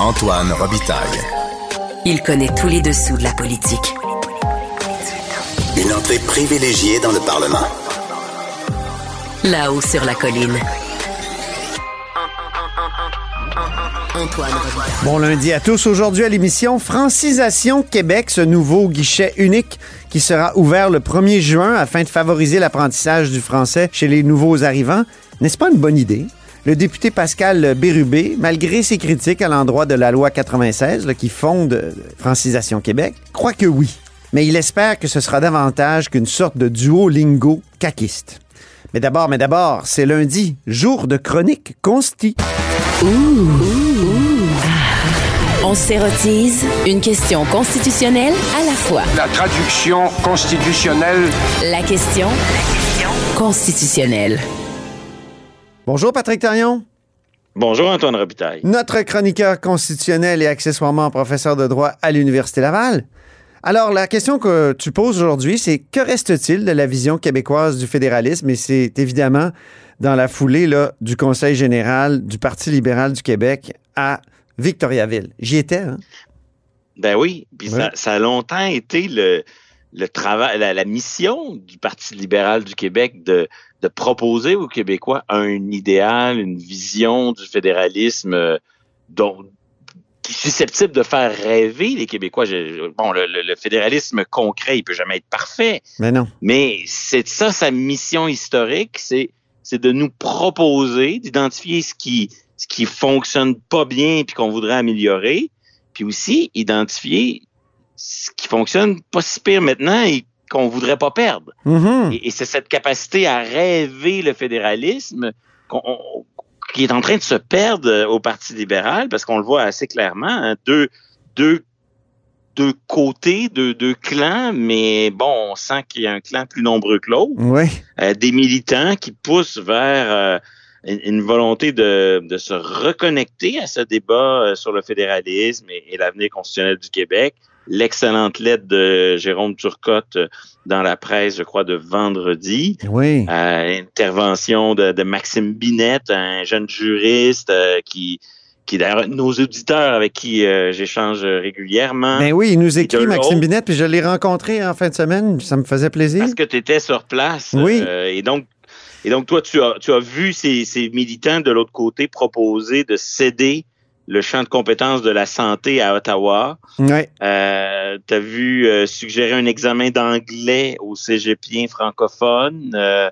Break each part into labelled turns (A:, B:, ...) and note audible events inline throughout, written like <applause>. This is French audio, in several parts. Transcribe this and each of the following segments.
A: Antoine Robitaille.
B: Il connaît tous les dessous de la politique.
A: Une entrée privilégiée dans le Parlement.
B: Là-haut sur la colline. Antoine Robitaille.
C: Bon lundi à tous. Aujourd'hui à l'émission Francisation Québec, ce nouveau guichet unique qui sera ouvert le 1er juin afin de favoriser l'apprentissage du français chez les nouveaux arrivants. N'est-ce pas une bonne idée? Le député Pascal Bérubé, malgré ses critiques à l'endroit de la loi 96 là, qui fonde euh, Francisation Québec, croit que oui. Mais il espère que ce sera davantage qu'une sorte de duolingo caquiste. Mais d'abord, mais d'abord, c'est lundi, jour de chronique consti.
B: On s'érotise une question constitutionnelle à la fois.
D: La traduction constitutionnelle
B: La question constitutionnelle.
C: Bonjour Patrick Tarion.
E: Bonjour Antoine Robitaille.
C: Notre chroniqueur constitutionnel et accessoirement professeur de droit à l'Université Laval. Alors, la question que tu poses aujourd'hui, c'est que reste-t-il de la vision québécoise du fédéralisme? Et c'est évidemment dans la foulée là, du Conseil général du Parti libéral du Québec à Victoriaville. J'y étais, hein?
E: Ben oui, puis
C: Ouais.
E: ça, ça a longtemps été le, le travail, la, la mission du Parti libéral du Québec de, de proposer aux Québécois un idéal, une vision du fédéralisme euh, dont qui est susceptible de faire rêver les Québécois. Je- bon, le, le- le fédéralisme concret, il peut jamais être parfait,
C: Mais non.
E: mais c'est ça sa mission historique, c'est c'est de nous proposer, d'identifier ce qui ce qui fonctionne pas bien puis qu'on voudrait améliorer, puis aussi identifier qui fonctionne pas si pire maintenant et qu'on voudrait pas perdre.
C: Mhm.
E: Et, et c'est cette capacité à rêver le fédéralisme on- qui est en train de se perdre euh, au Parti libéral parce qu'on le voit assez clairement, hein, deux, deux, deux côtés, deux, deux clans, mais bon, on sent qu'il y a un clan plus nombreux que l'autre.
C: Oui.
E: Euh, des militants qui poussent vers euh, une, une volonté de, de se reconnecter à ce débat euh, sur le fédéralisme et, et l'avenir constitutionnel du Québec. L'excellente lettre de Jérôme Turcotte euh, dans la presse, je crois, de vendredi.
C: Oui.
E: Euh, intervention de, de Maxime Binette, un jeune juriste euh, qui, qui d'ailleurs, nos auditeurs avec qui euh, j'échange régulièrement.
C: Ben oui, il nous écrit, Maxime Binette, puis je l'ai rencontré en fin de semaine. Ça me faisait plaisir.
E: Parce que tu étais sur place.
C: Oui.
E: euh, et donc, et donc toi, tu as, tu as vu ces, ces militants de l'autre côté proposer de céder le champ de compétences de la santé à Ottawa.
C: Oui.
E: Euh, tu as vu euh, suggérer un examen d'anglais aux cégepiens francophones. Euh,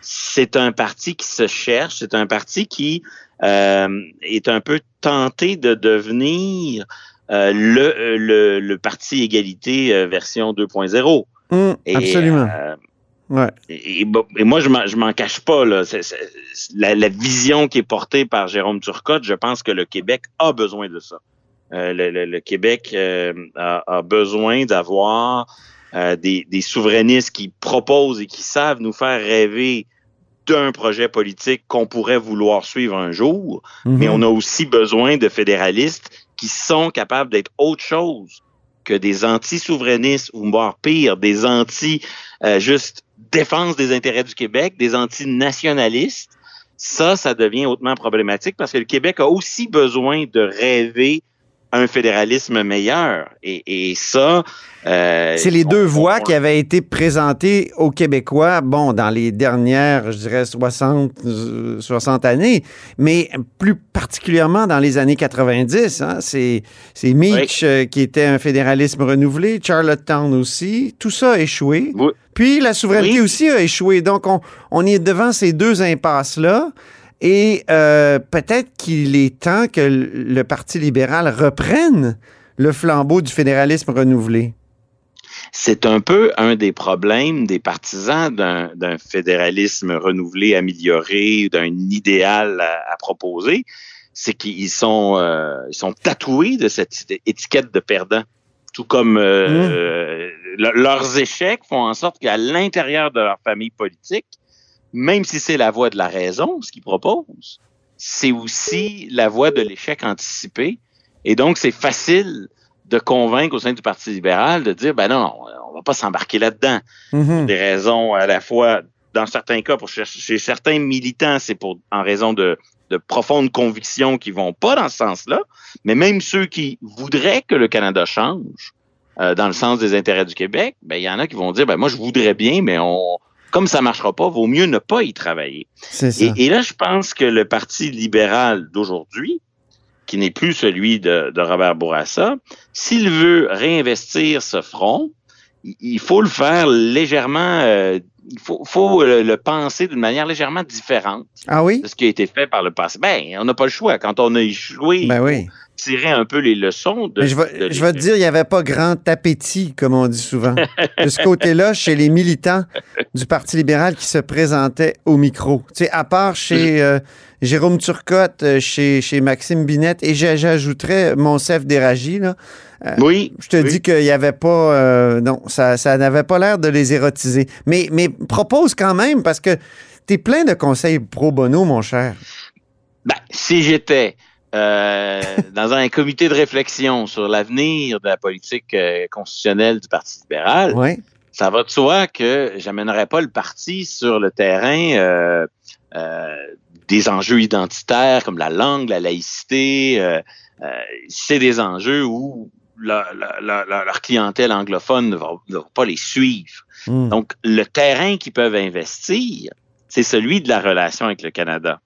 E: c'est un parti qui se cherche. C'est un parti qui euh, est un peu tenté de devenir euh, le, le, le parti égalité euh, version 2.0.
C: Hum,
E: Et,
C: absolument. Ouais.
E: et, moi, je m'en, cache pas. Là. La, la vision qui est portée par Jérôme Turcotte, je pense que le Québec a besoin de ça. Euh, le, le- le Québec euh, a, a besoin d'avoir euh, des, des souverainistes qui proposent et qui savent nous faire rêver d'un projet politique qu'on pourrait vouloir suivre un jour, mais
C: Mhm.
E: on a aussi besoin de fédéralistes qui sont capables d'être autre chose que des anti-souverainistes ou voire pire, des anti euh, juste défense des intérêts du Québec, des anti-nationalistes. Ça, ça devient hautement problématique parce que le Québec a aussi besoin de rêver un fédéralisme meilleur. Et, et ça... euh,
C: C'est les
E: on-
C: deux
E: on-
C: qui avaient été présentées aux Québécois, bon, dans les dernières, je dirais, 60, euh, 60 années, mais plus particulièrement dans les années 90. Hein, c'est c'est Meach euh, qui était un fédéralisme renouvelé, Charlottetown aussi. Tout ça a échoué.
E: Oui.
C: Puis la souveraineté
E: Oui.
C: aussi a échoué. Donc, on, on est devant ces deux impasses-là. Et euh, peut-être qu'il est temps que le Parti libéral reprenne le flambeau du fédéralisme renouvelé.
E: c'est un peu un des problèmes des partisans d'un fédéralisme renouvelé, amélioré, d'un idéal à, à proposer, c'est qu'ils sont, euh, ils sont tatoués de cette étiquette de perdant. Tout comme euh, le- leurs échecs font en sorte qu'à l'intérieur de leur famille politique, même si c'est la voie de la raison, ce qu'ils proposent, c'est aussi la voie de l'échec anticipé. Et donc, c'est facile de convaincre au sein du Parti libéral de dire, ben non, on va pas s'embarquer là-dedans.
C: Mhm.
E: Des raisons à la fois, dans certains cas, pour chez certains militants, c'est pour en raison de de profondes convictions qui vont pas dans ce sens-là, mais même ceux qui voudraient que le Canada change euh, dans le sens des intérêts du Québec, ben il y en a qui vont dire ben moi je voudrais bien, mais on comme ça marchera pas, vaut mieux ne pas y travailler. Et, et, là, je pense que le Parti libéral d'aujourd'hui, qui n'est plus celui de, de Robert Bourassa, s'il veut réinvestir ce front, il faut le faire légèrement euh, il faut, faut le, penser d'une manière légèrement différente
C: ah oui?
E: de ce qui a été fait par le passé. Ben, on n'a pas le choix. Quand on a échoué,
C: ben oui.
E: Tirer un peu les leçons de.
C: je vais, je vais te dire, il n'y avait pas grand appétit, comme on dit souvent, <laughs> de ce côté-là, chez les militants du Parti libéral qui se présentaient au micro. Tu sais, à part chez euh, Jérôme Turcotte, euh, chez, chez Maxime Binette, et j'ajouterais Monsef Déragi, là.
E: Euh, oui.
C: Je te dis qu'il n'y avait pas. Euh, non, ça, ça n'avait pas l'air de les érotiser. Mais, mais propose quand même, parce que tu es plein de conseils pro bono, mon cher.
E: Ben, si j'étais euh, dans un comité de réflexion sur l'avenir de la politique constitutionnelle du Parti libéral, ça va de soi que j'amènerais pas le parti sur le terrain des enjeux identitaires comme la langue, la laïcité. c'est des enjeux où leur clientèle anglophone ne va, pas les suivre. Hmm. Donc, le terrain qu'ils peuvent investir, c'est celui de la relation avec le Canada.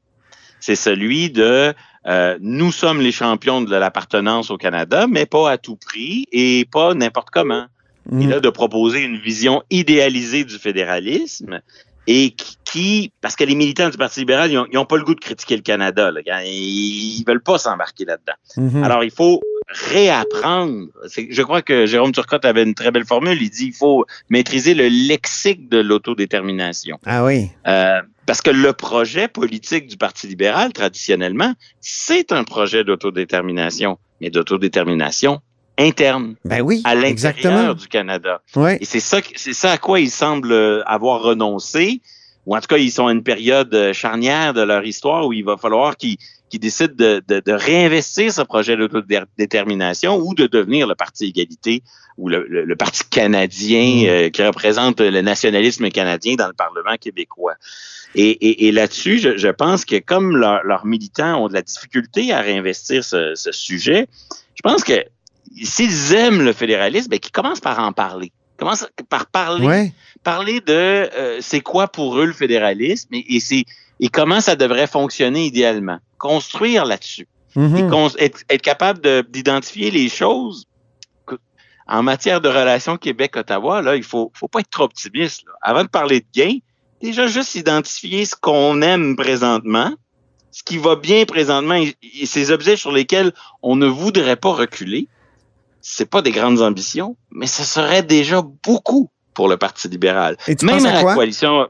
E: C'est celui de euh, nous sommes les champions de l'appartenance au Canada, mais pas à tout prix et pas n'importe comment. Hmm. Et là, de proposer une vision idéalisée du fédéralisme et qui, parce que les militants du Parti libéral, ils n'ont pas le goût de critiquer le Canada. Ils, ne veulent pas s'embarquer là-dedans. Hmm. Alors, il faut réapprendre. Je crois que Jérôme Turcotte avait une très belle formule. Il dit il faut maîtriser le lexique de l'autodétermination.
C: Ah oui.
E: Euh, parce que le projet politique du Parti libéral, traditionnellement, c'est un projet d'autodétermination, mais d'autodétermination interne.
C: Ben oui,
E: à l'intérieur du Canada.
C: Oui.
E: Et c'est ça, c'est ça à quoi ils semblent avoir renoncé, ou en tout cas, ils sont à une période charnière de leur histoire où il va falloir qu'ils qui décide de, de, de réinvestir ce projet d'autodétermination ou de devenir le Parti égalité ou le, le, Parti canadien mm. euh, qui représente le nationalisme canadien dans le Parlement québécois. Et, et, et là-dessus, je, je, pense que comme leurs militants ont de la difficulté à réinvestir ce, ce sujet, je pense que s'ils aiment le fédéralisme, ben, qu'ils commencent par en parler. Commencent par parler, parler de euh, c'est quoi pour eux le fédéralisme et, et c'est et comment ça devrait fonctionner idéalement. Construire là-dessus. Mm-hmm. être, être, capable d'identifier les choses. En matière de relations Québec-Ottawa, là, il faut, faut pas être trop optimiste. Avant de parler de gain, déjà juste identifier ce qu'on aime présentement, ce qui va bien présentement et, ces objets sur lesquels on ne voudrait pas reculer. C'est pas des grandes ambitions, mais ce serait déjà beaucoup pour le Parti libéral.
C: Même à,
E: la coalition,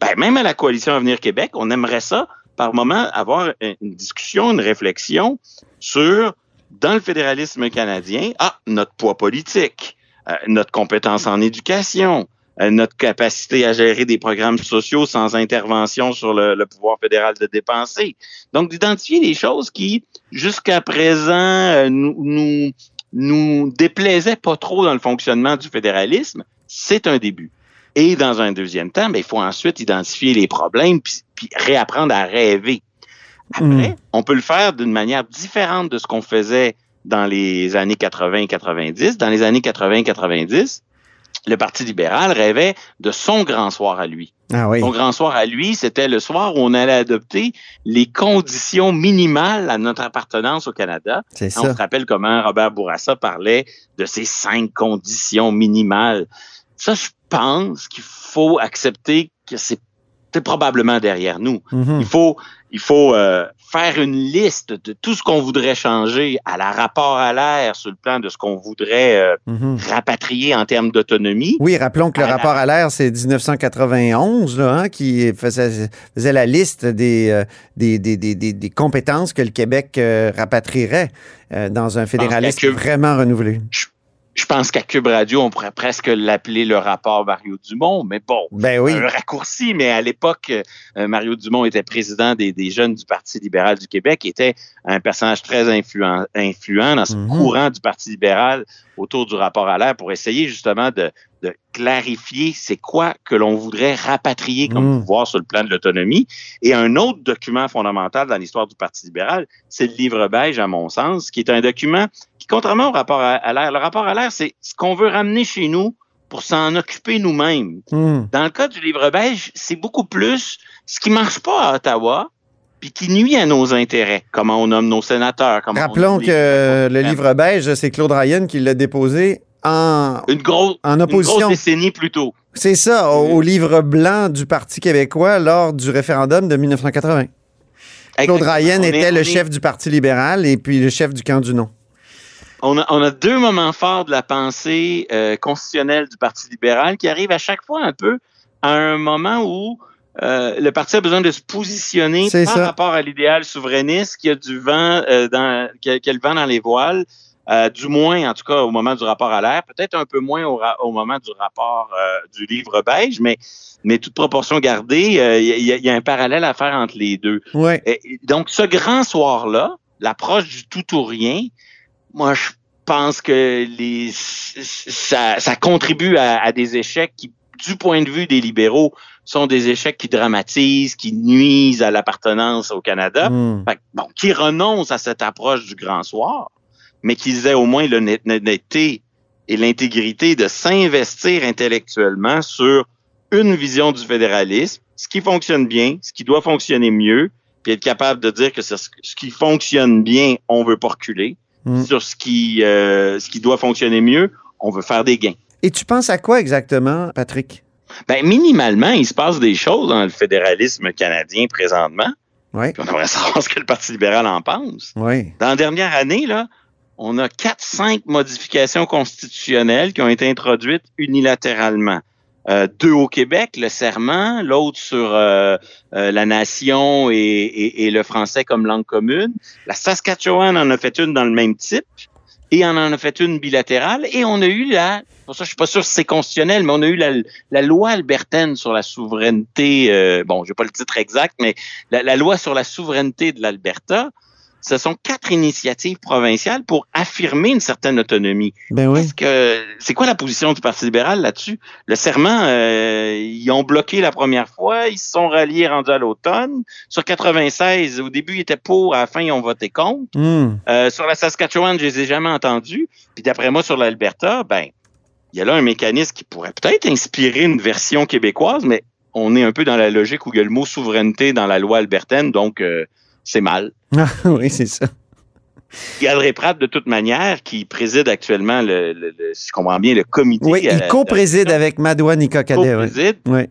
E: ben, même à la coalition Avenir Québec, on aimerait ça par moment avoir une discussion, une réflexion sur dans le fédéralisme canadien, ah, notre poids politique, euh, notre compétence en éducation, euh, notre capacité à gérer des programmes sociaux sans intervention sur le, pouvoir fédéral de dépenser. Donc, d'identifier les choses qui, jusqu'à présent, euh, nous déplaisaient pas trop dans le fonctionnement du fédéralisme, c'est un début. Et dans un deuxième temps, ben, il faut ensuite identifier les problèmes puis, réapprendre à rêver. Après, hmm. on peut le faire d'une manière différente de ce qu'on faisait dans les années 80 et 90. Dans les années 80 et 90, le Parti libéral rêvait de son grand soir à lui.
C: Ah oui.
E: Son grand soir à lui, c'était le soir où on allait adopter les conditions minimales à notre appartenance au Canada.
C: C'est ça.
E: On se rappelle comment Robert Bourassa parlait de ces cinq conditions minimales. Ça, je pense qu'il faut accepter que c'est probablement derrière nous.
C: Mhm.
E: Il faut, il faut euh, faire une liste de tout ce qu'on voudrait changer à la rapport à l'air sur le plan de ce qu'on voudrait euh,
C: mhm.
E: rapatrier en termes d'autonomie.
C: Oui, rappelons que le rapport à l'air, c'est 1991 là, hein, qui faisait, faisait, la liste des, euh, des, des, des, des, compétences que le Québec rapatrierait dans un fédéralisme vraiment renouvelé
E: je pense qu'à Cube Radio, on pourrait presque l'appeler le rapport Mario Dumont, mais bon,
C: Ben oui.
E: un raccourci, mais à l'époque, euh, Mario Dumont était président des, des jeunes du Parti libéral du Québec, était un personnage très influent, influent dans ce
C: Mhm.
E: courant du Parti libéral autour du rapport à l'air pour essayer justement de, de clarifier c'est quoi que l'on voudrait rapatrier comme
C: Mhm.
E: pouvoir sur le plan de l'autonomie. Et un autre document fondamental dans l'histoire du Parti libéral, c'est le livre beige, à mon sens, qui est un document contrairement au rapport à, à l'air, le rapport à l'air, c'est ce qu'on veut ramener chez nous pour s'en occuper nous-mêmes.
C: Hmm.
E: Dans le cas du livre beige, c'est beaucoup plus ce qui marche pas à Ottawa, puis qui nuit à nos intérêts. Comment on nomme nos sénateurs. Comment
C: Rappelons que le livre beige, c'est Claude Ryan qui l'a déposé en,
E: Une grosse,
C: en
E: une
C: opposition.
E: grosse décennie plus tôt.
C: C'est ça, au, au livre blanc du Parti québécois lors du référendum de 1980. Claude
E: Exactement.
C: Ryan
E: est-
C: était le
E: est-
C: chef du Parti libéral et puis le chef du camp du non.
E: On a, on a deux moments forts de la pensée euh, constitutionnelle du Parti libéral qui arrivent à chaque fois un peu à un moment où euh, le parti a besoin de se positionner par
C: ça.
E: rapport à l'idéal souverainiste qui a du vent euh, dans qui a, qui a le vent dans les voiles, euh, du moins en tout cas au moment du rapport à l'air, peut-être un peu moins au, au moment du rapport euh, du livre beige, mais mais toute proportion gardée, euh, il y, a- il y a un parallèle à faire entre les deux.
C: Ouais.
E: Et donc, ce grand soir-là, l'approche du tout ou rien, moi, je pense que les, ça, ça contribue à, à des échecs qui, du point de vue des libéraux, sont des échecs qui dramatisent, qui nuisent à l'appartenance au Canada. Fait que, bon, qui renoncent à cette approche du grand soir, mais qu'ils aient au moins l'honnêteté et l'intégrité de s'investir intellectuellement sur une vision du fédéralisme, ce qui fonctionne bien, ce qui doit fonctionner mieux, puis être capable de dire que ce ce qui fonctionne bien, on veut pas reculer.
C: Mm.
E: Sur ce qui, euh, ce qui doit fonctionner mieux, on veut faire des gains.
C: Et tu penses à quoi exactement, Patrick?
E: Ben, minimalement, il se passe des choses dans le fédéralisme canadien présentement.
C: Oui,
E: Puis on aimerait <laughs> savoir ce que le Parti libéral en pense.
C: oui.
E: Dans la dernière année, là, on a quatre, cinq modifications constitutionnelles qui ont été introduites unilatéralement. Euh, deux au Québec, le serment, l'autre sur euh, euh, la nation et, et- et le français comme langue commune. La Saskatchewan en a fait une dans le même type et on en a fait une bilatérale. Et on a eu la, pour ça je suis pas sûr si c'est constitutionnel, mais on a eu la, la loi albertaine sur la souveraineté, euh, bon, j'ai pas le titre exact, mais la, la loi sur la souveraineté de l'Alberta. Ce sont quatre initiatives provinciales pour affirmer une certaine autonomie.
C: Ben oui.
E: Que c'est quoi la position du Parti libéral là-dessus? Le serment, euh, ils ont bloqué la première fois, ils se sont ralliés rendus à l'automne. Sur 96, au début ils étaient pour, à la fin ils ont voté contre.
C: Hmm.
E: Euh, sur la Saskatchewan, je les ai jamais entendus. Puis d'après moi, sur l'Alberta, ben, il y a là un mécanisme qui pourrait peut-être inspirer une version québécoise, mais on est un peu dans la logique où il y a le mot souveraineté dans la loi albertaine, donc euh, c'est mal.
C: Ah, <laughs> oui, c'est ça.
E: Galdré Pratt, de toute manière, qui préside actuellement, le, le- le- si je comprends bien, le comité.
C: Oui, il co-préside avec Madoua oui.
E: co-préside,
C: Oui.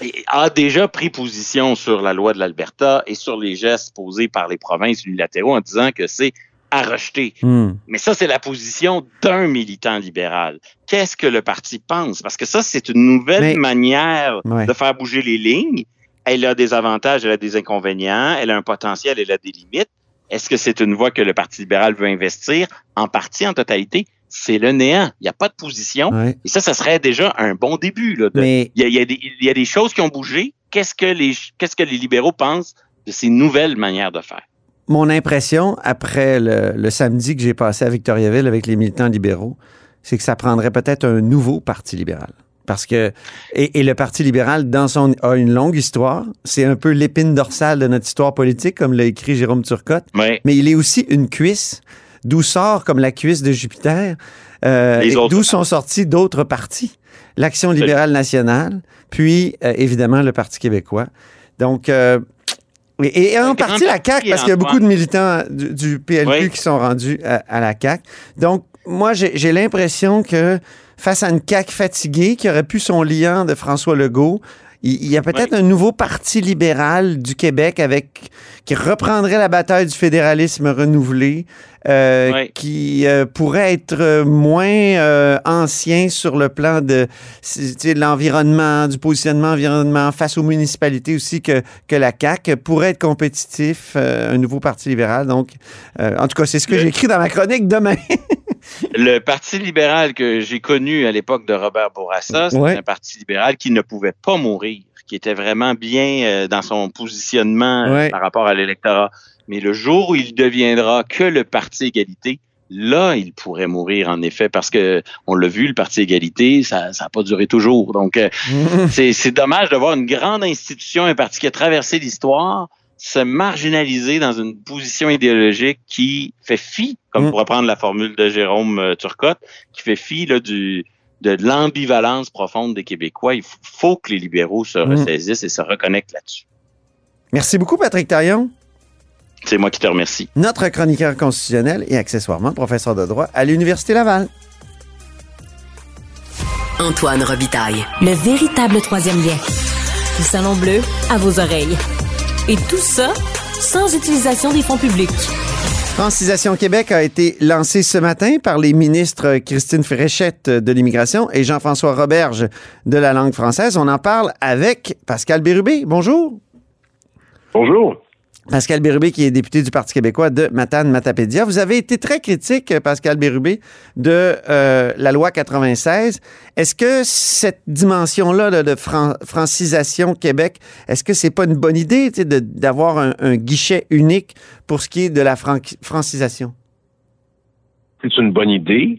E: et a déjà pris position sur la loi de l'Alberta et sur les gestes posés par les provinces unilatéraux en disant que c'est à rejeter.
C: Hmm.
E: Mais ça, c'est la position d'un militant libéral. Qu'est-ce que le parti pense? Parce que ça, c'est une nouvelle
C: Mais-
E: manière
C: Ouais.
E: de faire bouger les lignes. Elle a des avantages, elle a des inconvénients, elle a un potentiel, elle a des limites. Est-ce que c'est une voie que le Parti libéral veut investir? En partie, en totalité? C'est le néant. Il n'y a pas de position.
C: Ouais.
E: Et ça, ça serait déjà un bon début. Là, de-
C: Mais
E: il y, a, il y a des, il y a des choses qui ont bougé. Qu'est-ce que les, qu'est-ce que les libéraux pensent de ces nouvelles manières de faire?
C: mon impression, après le, le samedi que j'ai passé à Victoriaville avec les militants libéraux, c'est que ça prendrait peut-être un nouveau Parti libéral. Parce que, et, et le Parti libéral, dans son, a une longue histoire. C'est un peu l'épine dorsale de notre histoire politique, comme l'a écrit Jérôme Turcotte.
E: Oui.
C: Mais il est aussi une cuisse, d'où sort, comme la cuisse de Jupiter, euh, d'où sont sortis d'autres partis. L'Action libérale nationale, puis euh, évidemment le Parti québécois. Donc, euh, et, et en partie la CAQ, parce qu'il y a beaucoup de militants du, du PLQ
E: Oui.
C: qui sont rendus à, à la CAQ. Donc, moi, j'ai l'impression que face à une CAQ fatiguée, qui aurait pu son liant de François Legault, il, y a peut-être un nouveau parti libéral du Québec avec qui reprendrait la bataille du fédéralisme renouvelé, euh,
E: Oui.
C: qui euh, pourrait être moins euh, ancien sur le plan de, de l'environnement, du positionnement environnement face aux municipalités aussi que, que la CAQ pourrait être compétitif, euh, un nouveau parti libéral. Donc, euh, en tout cas, c'est ce que écrit dans ma chronique demain. <laughs>
E: le Parti libéral que j'ai connu à l'époque de Robert Bourassa, c'est
C: Ouais.
E: un parti libéral qui ne pouvait pas mourir, qui était vraiment bien euh, dans son positionnement euh,
C: Ouais.
E: par rapport à l'électorat. Mais le jour où il deviendra que le Parti égalité, là, il pourrait mourir en effet, parce que on l'a vu, le Parti égalité, ça n'a pas duré toujours. Donc, euh, <laughs> c'est c'est dommage de voir une grande institution, un parti qui a traversé l'histoire, se marginaliser dans une position idéologique qui fait fi, comme
C: Mm.
E: pour reprendre la formule de Jérôme euh, Turcotte, qui fait fi là, du, de, l'ambivalence profonde des Québécois. Il faut que les libéraux se
C: Mm.
E: ressaisissent et se reconnectent là-dessus.
C: Merci beaucoup, Patrick Tarion,
E: C'est moi qui te remercie.
C: notre chroniqueur constitutionnel et accessoirement professeur de droit à l'Université Laval.
B: Antoine Robitaille.
F: Le véritable troisième lien. Le salon bleu à vos oreilles. Et tout ça sans utilisation des fonds publics.
C: Francisation Québec a été lancée ce matin par les ministres Christine Fréchette de l'immigration et Jean-François Roberge de la langue française. On en parle avec Pascal Bérubé. Bonjour.
G: Bonjour.
C: Pascal Bérubé, qui est député du Parti québécois de Matane-Matapédia. Vous avez été très critique, Pascal Bérubé, de euh, la loi 96. Est-ce que cette dimension-là là, de fran- francisation Québec, est-ce que c'est pas une bonne idée d'avoir un, guichet unique pour ce qui est de la fran- francisation?
G: C'est une bonne idée.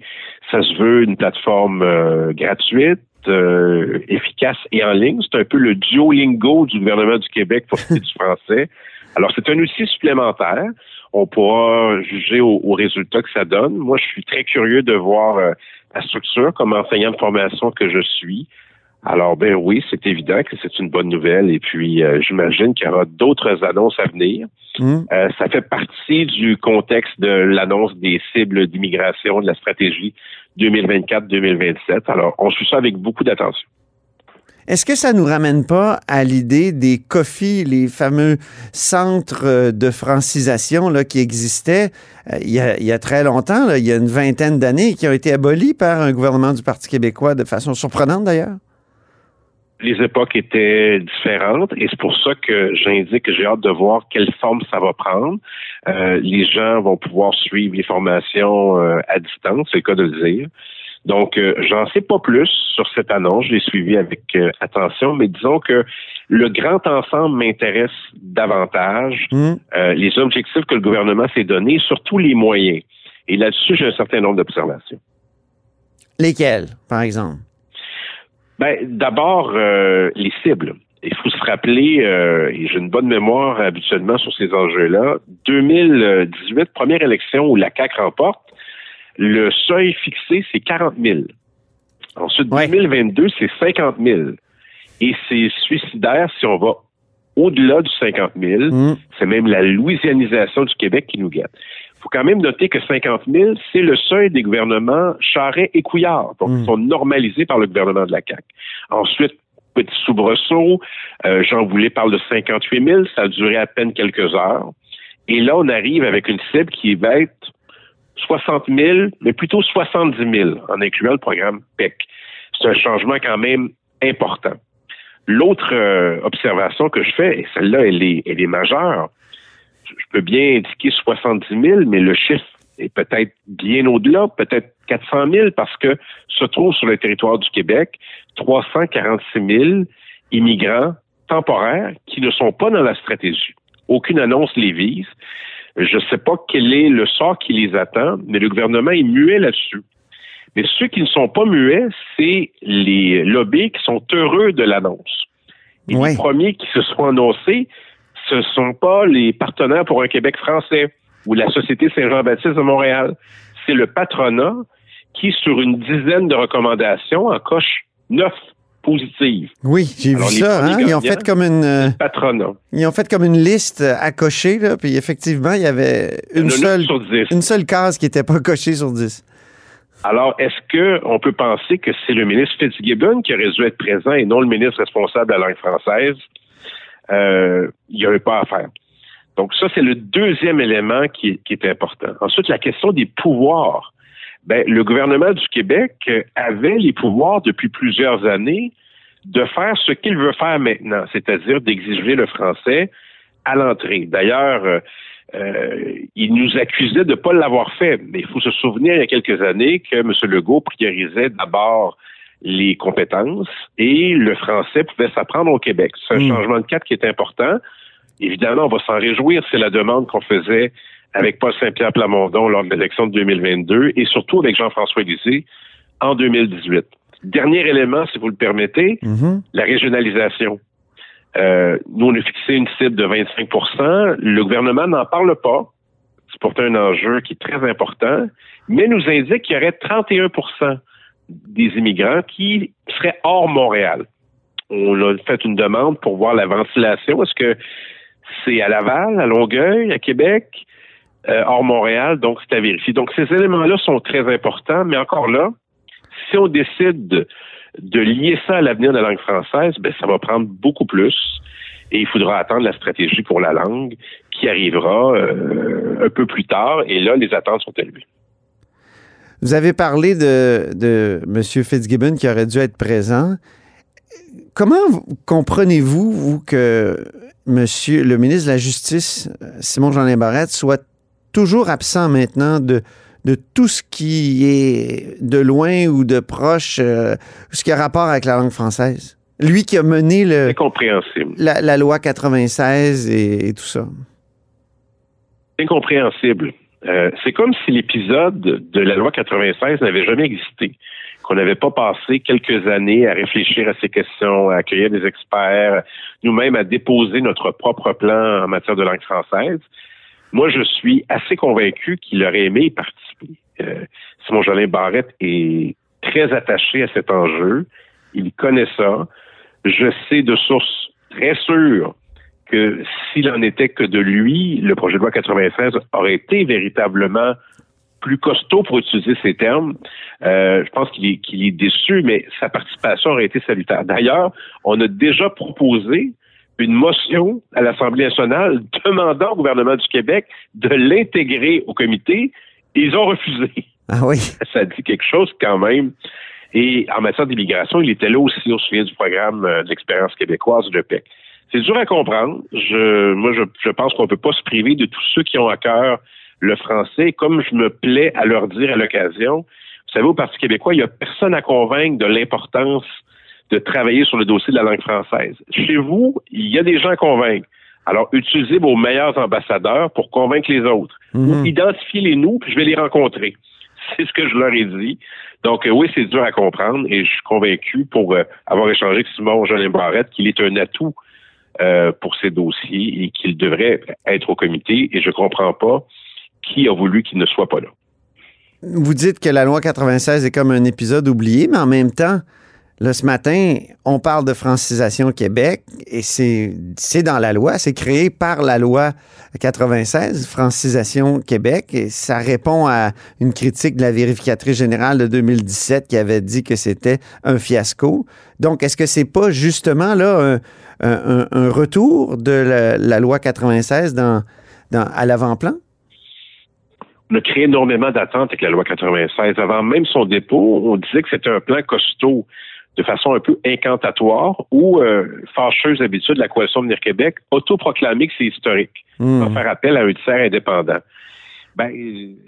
G: Ça se veut une plateforme euh, gratuite, euh, efficace et en ligne. C'est un peu le Duolingo du gouvernement du Québec pour ce qui est du français. Alors, c'est un outil supplémentaire. On pourra juger au, au résultat que ça donne. Moi, je suis très curieux de voir euh, la structure comme enseignant de formation que je suis. Alors, ben oui, c'est évident que c'est une bonne nouvelle. Et puis, euh, j'imagine qu'il y aura d'autres annonces à venir.
C: Hum?
G: Euh, ça fait partie du contexte de l'annonce des cibles d'immigration de la stratégie 2024-2027. Alors, on suit ça avec beaucoup d'attention.
C: Est-ce que ça nous ramène pas à l'idée des COFI, les fameux centres euh, de francisation là, qui existaient euh, il, y a, très longtemps, il y a une vingtaine d'années, qui ont été abolis par un gouvernement du Parti québécois de façon surprenante d'ailleurs?
G: Les époques étaient différentes et c'est pour ça que j'indique que j'ai hâte de voir quelle forme ça va prendre. Euh, les gens vont pouvoir suivre les formations euh, à distance, c'est le cas de le dire. Donc, euh, j'en sais pas plus sur cette annonce. Je l'ai suivi avec euh, attention, mais disons que le grand ensemble m'intéresse davantage.
C: Hum?
G: euh, les objectifs que le gouvernement s'est donnés, surtout les moyens. Et là-dessus, j'ai un certain nombre d'observations.
C: Lesquels, par exemple?
G: Ben, d'abord, euh, les cibles. Il faut se rappeler, euh, et j'ai une bonne mémoire habituellement sur ces enjeux-là, 2018, première élection où la CAQ remporte, le seuil fixé, c'est 40 000. Ensuite,
C: Ouais.
G: 2022, c'est 50 000. Et c'est suicidaire si on va au-delà du 50 000.
C: Hum?
G: C'est même la louisianisation du Québec qui nous guette. Il faut quand même noter que 50 000, c'est le seuil des gouvernements Charret et Couillard, donc
C: Mm.
G: ils sont normalisés par le gouvernement de la CAQ. Ensuite, petit soubresaut, euh, Jean Boulet parle de 58 000, ça a duré à peine quelques heures. Et là, on arrive avec une cible qui va être 60 000, mais plutôt 70 000, en incluant le programme PEC. C'est un changement quand même important. L'autre euh, observation que je fais, et celle-là, elle est, elle est majeure, je peux bien indiquer 70 000, mais le chiffre est peut-être bien au-delà, peut-être 400 000, parce que se trouvent sur le territoire du Québec 346 000 immigrants temporaires qui ne sont pas dans la stratégie. Aucune annonce les vise. Je ne sais pas quel est le sort qui les attend, mais le gouvernement est muet là-dessus. Mais ceux qui ne sont pas muets, c'est les lobbies qui sont heureux de l'annonce. Et
C: Ouais.
G: les premiers qui se sont annoncés, ce ne sont pas les partenaires pour un Québec français ou la Société Saint-Jean-Baptiste de Montréal. C'est le patronat qui, sur une dizaine de recommandations, en coche neuf
C: Oui, j'ai vu ça. Hein? Ils ont fait comme une, euh,
G: Patronat.
C: ils ont fait comme une liste à cocher, là, puis effectivement, il y avait une seule,
G: sur
C: une seule case qui n'était pas cochée sur 10.
G: Alors, est-ce que on peut penser que c'est le ministre Fitzgibbon qui aurait dû être présent et non le ministre responsable de la langue française? Euh, il n'y avait pas à faire. Donc, ça, c'est le deuxième élément qui est important. Ensuite, la question des pouvoirs. Ben, le gouvernement du Québec avait les pouvoirs depuis plusieurs années de faire ce qu'il veut faire maintenant, c'est-à-dire d'exiger le français à l'entrée. D'ailleurs, euh, euh, il nous accusait de ne pas l'avoir fait. Mais il faut se souvenir il y a quelques années que M. Legault priorisait d'abord les compétences et le français pouvait s'apprendre au Québec. C'est un
C: Mm.
G: changement de cap qui est important. Évidemment, on va s'en réjouir. C'est la demande qu'on faisait avec Paul Saint-Pierre Plamondon lors de l'élection de 2022 et surtout avec Jean-François Lisée en 2018. Dernier élément, si vous le permettez,
C: Mhm.
G: la régionalisation. Euh, nous, on a fixé une cible de 25% Le gouvernement n'en parle pas. C'est pourtant un enjeu qui est très important, mais nous indique qu'il y aurait 31% des immigrants qui seraient hors Montréal. On a fait une demande pour voir la ventilation. Est-ce que c'est à Laval, à Longueuil, à Québec, euh, hors Montréal? Donc, c'est à vérifier. Donc, ces éléments-là sont très importants, mais encore là, si on décide de, lier ça à l'avenir de la langue française, ben, ça va prendre beaucoup plus. Et il faudra attendre la stratégie pour la langue qui arrivera euh, un peu plus tard. Et là, les attentes sont élevées.
C: Vous avez parlé de, de M. Fitzgibbon qui aurait dû être présent. Comment vous- comprenez-vous, vous, que Monsieur le ministre de la Justice, Simon Jean Barrette, soit toujours absent maintenant de, de tout ce qui est de loin ou de proche, euh, ce qui a rapport avec la langue française? Lui qui a mené le,
G: Incompréhensible.
C: la, la loi 96 et, et tout ça.
G: Incompréhensible. Euh, c'est comme si l'épisode de la loi 96 n'avait jamais existé, qu'on n'avait pas passé quelques années à réfléchir à ces questions, à accueillir des experts, nous-mêmes à déposer notre propre plan en matière de langue française. Moi, je suis assez convaincu qu'il aurait aimé y participer. Euh, Simon Jolin Barrette est très attaché à cet enjeu. Il connaît ça. Je sais de sources très sûres que s'il en était que de lui, le projet de loi 96 aurait été véritablement plus costaud pour utiliser ces termes. Euh, je pense qu'il est déçu, mais sa participation aurait été salutaire. D'ailleurs, on a déjà proposé une motion à l'Assemblée nationale demandant au gouvernement du Québec de l'intégrer au comité. Et ils ont refusé.
C: Ah oui. <laughs>
G: Ça dit quelque chose quand même. Et en matière d'immigration, il était là aussi au soutien du programme euh, d'expérience québécoise de PEC. C'est dur à comprendre. Je, moi, je, je pense qu'on ne peut pas se priver de tous ceux qui ont à cœur le français. Comme je me plais à leur dire à l'occasion, vous savez, au Parti québécois, il n'y a personne à convaincre de l'importance de travailler sur le dossier de la langue française. Chez vous, il y a des gens à convaincre. Alors, utilisez vos meilleurs ambassadeurs pour convaincre les autres.
C: Mhm.
G: Ou identifiez-les nous, puis je vais les rencontrer. C'est ce que je leur ai dit. Donc, euh, oui, c'est dur à comprendre et je suis convaincu, pour euh, avoir échangé avec Simon Jolin Barrette, qu'il est un atout euh, pour ces dossiers et qu'il devrait être au comité. Et je comprends pas qui a voulu qu'il ne soit pas là.
C: Vous dites que la loi 96 est comme un épisode oublié, mais en même temps, là, ce matin, on parle de francisation Québec et c'est dans la loi, c'est créé par la loi 96, francisation Québec, et ça répond à une critique de la vérificatrice générale de 2017 qui avait dit que c'était un fiasco. Donc, est-ce que c'est pas justement là un, retour de la, loi 96 dans, dans, à l'avant-plan?
G: On a créé énormément d'attentes avec la loi 96. Avant même son dépôt, on disait que c'était un plan costaud de façon un peu incantatoire ou euh, fâcheuse habitude de la Coalition Venir Québec, autoproclamé que c'est historique.
C: Hmm.
G: va faire appel à un tiers indépendant. Ben,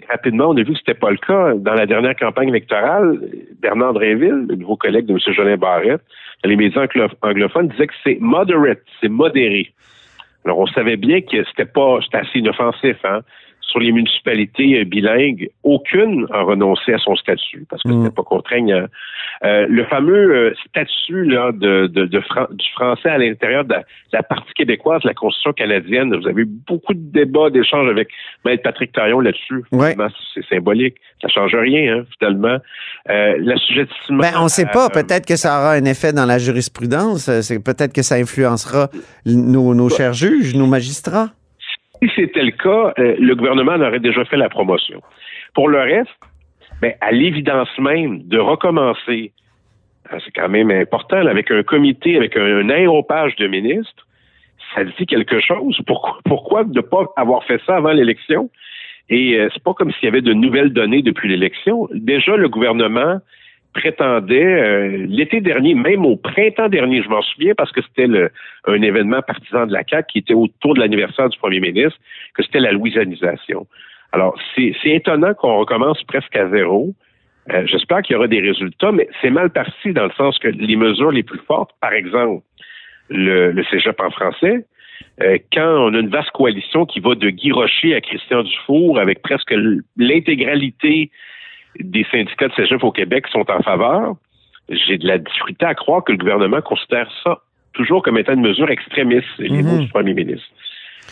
G: rapidement, on a vu que c'était pas le cas. Dans la dernière campagne électorale, Bernard Drinville, le nouveau collègue de M. Jolin Barrette, dans les médias anglo- anglophones, disait que c'est moderate, c'est modéré. Alors, on savait bien que c'était pas, c'était assez inoffensif, hein. Sur les municipalités euh, bilingues, aucune a renoncé à son statut parce que
C: Mm.
G: c'était pas contraignant. Euh, le fameux euh, statut là, de, de, de Fran- du français à l'intérieur de la, de la partie québécoise de la Constitution canadienne, vous avez eu beaucoup de débats, d'échanges avec Maître Patrick Taillon là-dessus.
C: Ouais.
G: C'est symbolique. Ça change rien, hein, finalement. Euh, L'assujettissement...
C: Ben, on ne sait pas. Peut-être que ça aura un effet dans la jurisprudence. C'est- Peut-être que ça influencera nos, nos chers juges, nos magistrats.
G: Si c'était le cas, euh, le gouvernement en aurait déjà fait la promotion. Pour le reste, ben, à l'évidence même de recommencer, hein, c'est quand même important, avec un comité, avec un, un aéropage de ministres, ça dit quelque chose. Pourquoi, pourquoi ne pas avoir fait ça avant l'élection? Et euh, c'est pas comme s'il y avait de nouvelles données depuis l'élection. Déjà, le gouvernement prétendait euh, l'été dernier, même au printemps dernier, je m'en souviens parce que c'était un événement partisan de la CAQ qui était autour de l'anniversaire du premier ministre, que c'était la louisianisation. Alors, c'est étonnant qu'on recommence presque à zéro. Euh, j'espère qu'il y aura des résultats, mais c'est mal parti dans le sens que les mesures les plus fortes, par exemple, le, le cégep en français, euh, quand on a une vaste coalition qui va de Guy Rocher à Christian Dufour avec presque l'intégralité des syndicats de cégep au Québec qui sont en faveur, j'ai de la difficulté à croire que le gouvernement considère ça toujours comme étant une mesure extrémiste, les mots mhm. du premier ministre.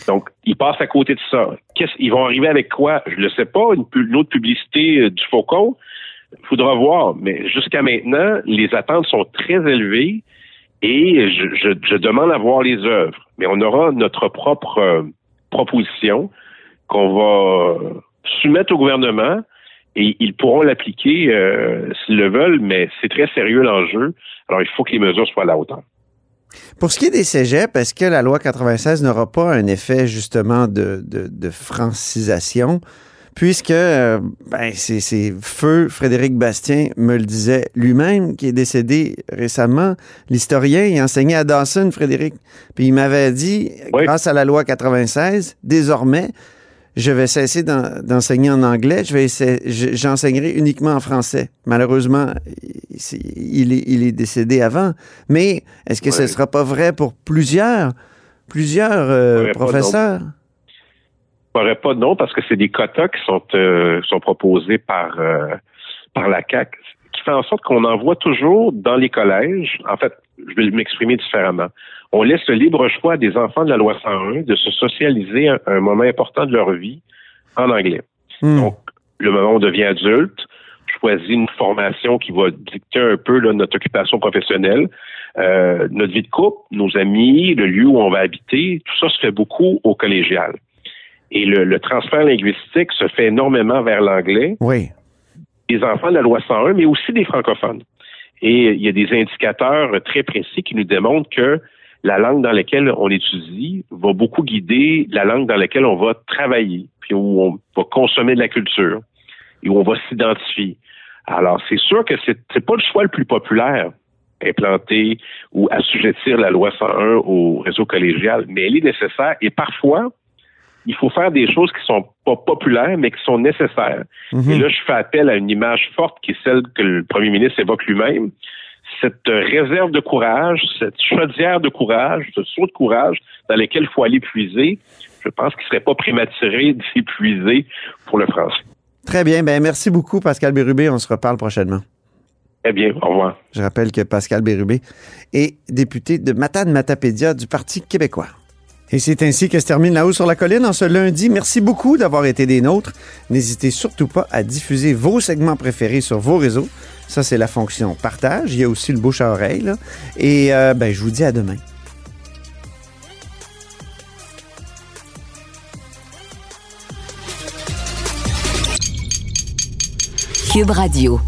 G: Donc, ils passent à côté de ça. ils vont arriver avec quoi? Je ne le sais pas. Une, autre publicité euh, du Faucon. Il faudra voir. Mais jusqu'à maintenant, les attentes sont très élevées et je, demande à voir les œuvres. Mais on aura notre propre euh, proposition qu'on va soumettre au gouvernement et ils pourront l'appliquer euh, s'ils le veulent, mais c'est très sérieux l'enjeu. Alors, il faut que les mesures soient à la hauteur.
C: Pour ce qui est des cégeps, est-ce que la loi 96 n'aura pas un effet justement de, de, francisation? Puisque euh, ben, c'est Feu Frédéric Bastien me le disait lui-même, qui est décédé récemment. L'historien, il enseignait à Dawson, Frédéric. Puis il m'avait dit, grâce à la loi 96, désormais, je vais cesser d'enseigner en anglais, je vais j'enseignerai uniquement en français. Malheureusement, il est, il est décédé avant. Mais est-ce que ce ne sera pas vrai pour plusieurs, plusieurs euh, professeurs?
G: Je ne pas non, parce que c'est des quotas qui sont, euh, sont proposés par, euh, par la CAC, qui fait en sorte qu'on envoie toujours dans les collèges. En fait, je vais m'exprimer différemment on laisse le libre choix des enfants de la loi 101 de se socialiser à un, moment important de leur vie en anglais. Hmm. Donc, le moment où on devient adulte, choisit une formation qui va dicter un peu notre occupation professionnelle, euh, notre vie de couple, nos amis, le lieu où on va habiter, tout ça se fait beaucoup au collégial. Et le, le transfert linguistique se fait énormément vers l'anglais.
C: Oui.
G: Des enfants de la loi 101, mais aussi des francophones. Et il y a des indicateurs très précis qui nous démontrent que la langue dans laquelle on étudie va beaucoup guider la langue dans laquelle on va travailler, puis où on va consommer de la culture et où on va s'identifier. Alors, c'est sûr que c'est n'est pas le choix le plus populaire, implanter ou assujettir la loi 101 au réseau collégial, mais elle est nécessaire et parfois, il faut faire des choses qui sont pas populaires, mais qui sont nécessaires. Mm-hmm. Et là, je fais appel à une image forte qui est celle que le premier ministre évoque lui-même, cette réserve de courage, cette chaudière de courage, ce saut de courage dans lequel il faut aller puiser, je pense qu'il ne serait pas prématuré <laughs> d'y puiser pour le français.
C: Très bien. Ben, merci beaucoup, Pascal Bérubé. On se reparle prochainement.
G: Très bien. Au revoir.
C: Je rappelle que Pascal Bérubé est député de Matane Matapédia du Parti québécois. Et c'est ainsi que se termine La Haut sur la Colline en ce lundi. Merci beaucoup d'avoir été des nôtres. N'hésitez surtout pas à diffuser vos segments préférés sur vos réseaux. Ça, c'est la fonction partage. Il y a aussi le bouche à oreille. Et euh, ben, je vous dis à demain.
B: Cube Radio.